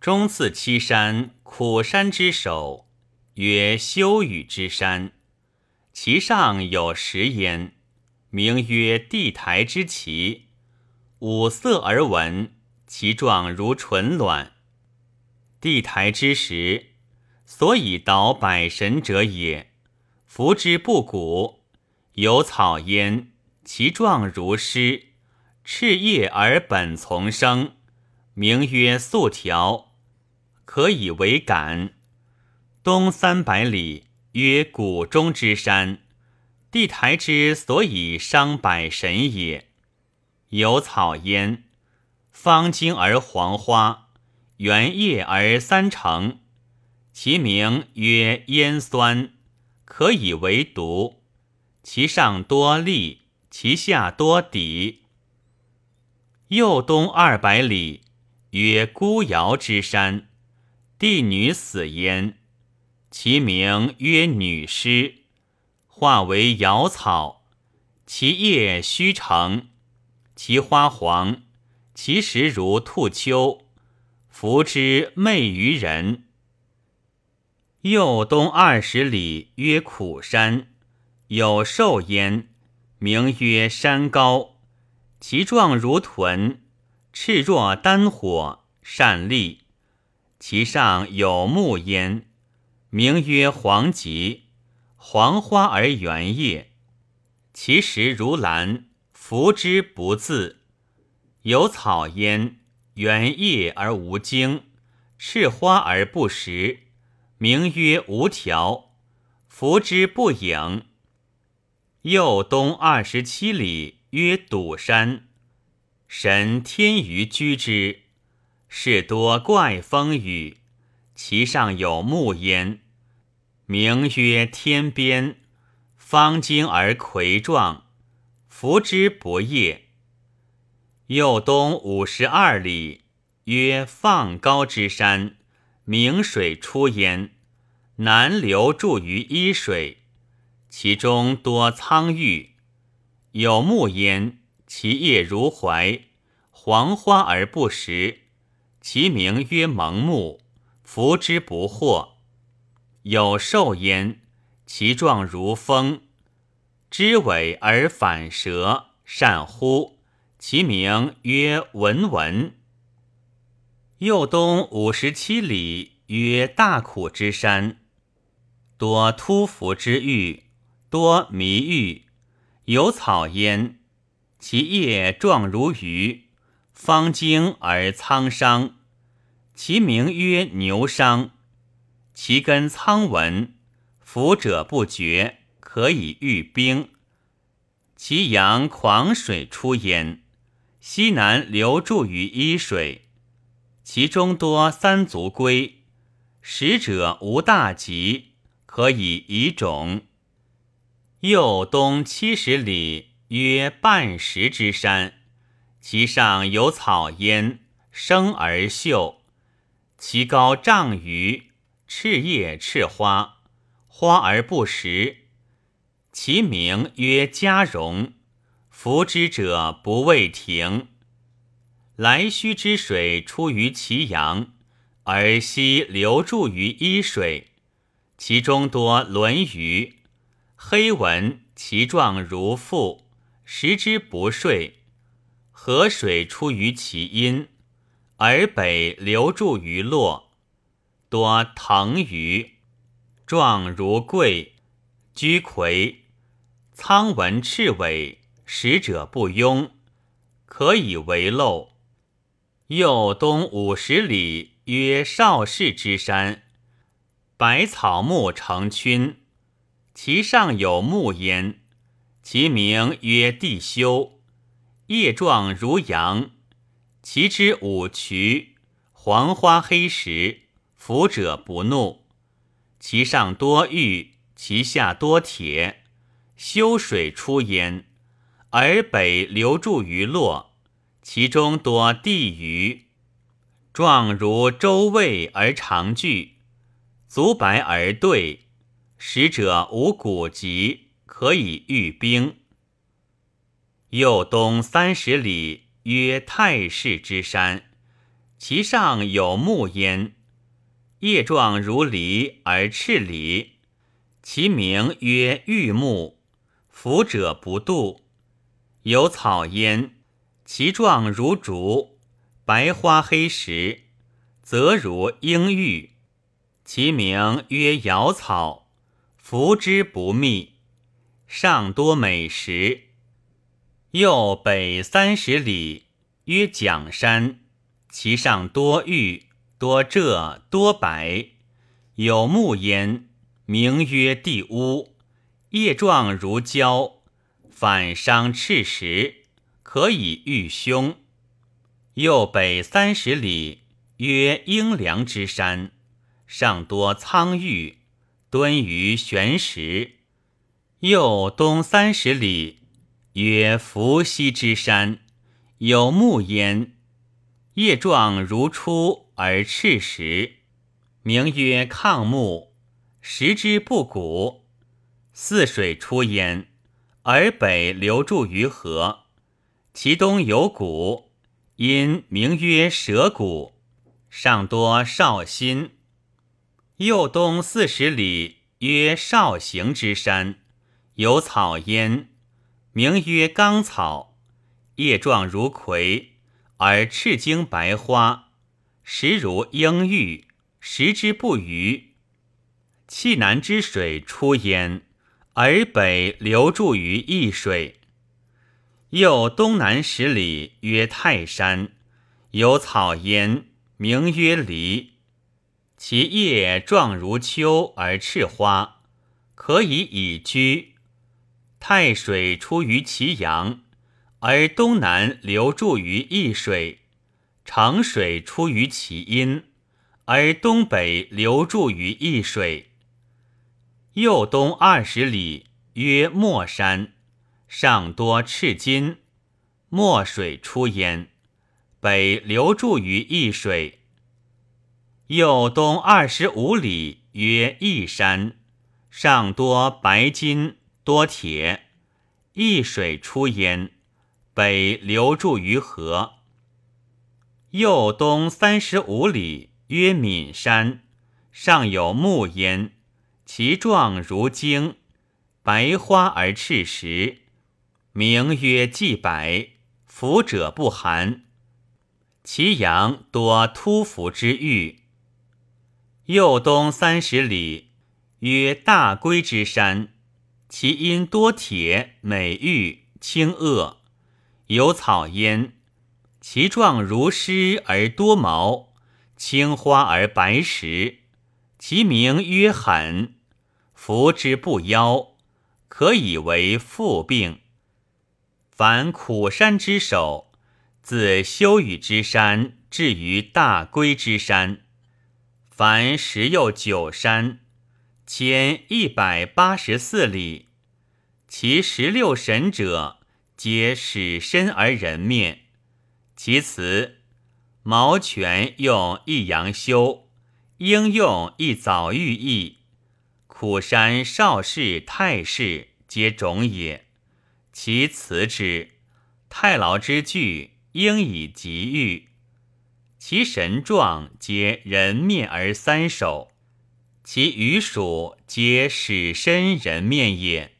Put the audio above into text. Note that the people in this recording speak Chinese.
中次七山，苦山之首，曰修雨之山。其上有石焉，名曰地台之奇，五色而纹，其状如纯卵。地台之石，所以导百神者也。服之不古，有草焉，其状如诗，赤叶而本丛生，名曰素条，可以为感。东三百里。曰谷中之山，地台之所以伤百神也。有草焉，方茎而黄花，圆叶而三成，其名曰烟酸，可以为毒。其上多利，其下多底。右东二百里，曰孤瑶之山，帝女死焉。其名曰女尸，化为瑶草，其叶虚成，其花黄，其实如兔丘，服之媚于人。右东二十里，曰苦山，有兽焉，名曰山高，其状如豚，赤若丹火，善利，其上有木焉。名曰黄棘，黄花而圆叶，其实如兰，服之不自。有草焉，圆叶而无茎，赤花而不实，名曰无条，服之不影。右东二十七里，曰堵山，神天于居之，是多怪风雨。其上有木焉，名曰天边，方茎而葵状，服之不叶。右东五十二里，曰放高之山，明水出焉，南流注于伊水，其中多苍玉，有木焉，其叶如槐，黄花而不实，其名曰蒙木。服之不惑，有兽焉，其状如风，枝尾而反舌，善呼，其名曰文文。右东五十七里，曰大苦之山，多突伏之玉，多迷玉，有草焉，其叶状如鱼，方茎而苍商。其名曰牛商，其根苍纹，服者不绝，可以御冰。其阳狂水出焉，西南流注于伊水，其中多三足龟，食者无大疾，可以移种。右东七十里，曰半石之山，其上有草焉，生而秀。其高丈余，赤叶赤花，花而不实。其名曰嘉荣，服之者不畏停。来须之水出于其阳，而西流注于伊水，其中多轮鱼，黑纹，其状如腹，食之不睡。河水出于其阴。而北流注于洛，多藤鱼，状如桂，居葵，苍纹赤尾，食者不庸，可以为漏。右东五十里，曰少室之山，百草木成群，其上有木焉，其名曰地修，叶状如杨。其之五渠，黄花黑石，服者不怒。其上多玉，其下多铁，修水出焉，而北流注于洛，其中多地鱼，状如周卫而长聚，足白而对，食者无骨疾，可以御冰。右东三十里。曰太室之山，其上有木焉，叶状如梨而赤梨，其名曰玉木。福者不度。有草焉，其状如竹，白花黑实，则如鹰玉。其名曰瑶草。服之不密，上多美食。又北三十里，曰蒋山，其上多玉，多赭，多白，有木焉，名曰地乌。叶状如胶，反伤赤石，可以御胸。又北三十里，曰阴凉之山，上多苍玉，敦于玄石。右东三十里，曰伏羲之山，有木焉，叶状如初而赤石，名曰抗木，食之不古。泗水出焉，而北流注于河，其东有谷，因名曰蛇谷。上多绍兴。右东四十里，曰绍行之山，有草焉，名曰刚草，叶状如葵，而赤茎白花，实如鹰玉，食之不渝。气南之水出焉。而北流注于易水，又东南十里，曰泰山，有草焉，名曰梨，其叶状如秋而赤花，可以以居。太水出于其阳，而东南流注于易水；长水出于其阴，而东北流注于易水。右东二十里，曰墨山，上多赤金，墨水出焉，北流注于易水。右东二十五里，曰义山，上多白金，多铁，一水出焉，北流注于河。右东三十五里，曰岷山，上有木焉。其状如茎，白花而赤实，名曰季白。服者不寒。其阳多突伏之玉。右东三十里，曰大龟之山，其因多铁、美玉、青萼，有草焉。其状如狮而多毛，青花而白石，其名曰狠。服之不夭，可以为腹病。凡苦山之首，自修雨之山至于大龟之山，凡十又九山，千一百八十四里。其十六神者，皆始身而人面。其辞：毛犬用一阳修，应用一早寓意。苦山少氏太氏皆种也，其辞之太牢之具，应以极喻。其神状皆人面而三首，其余属皆使身人面也。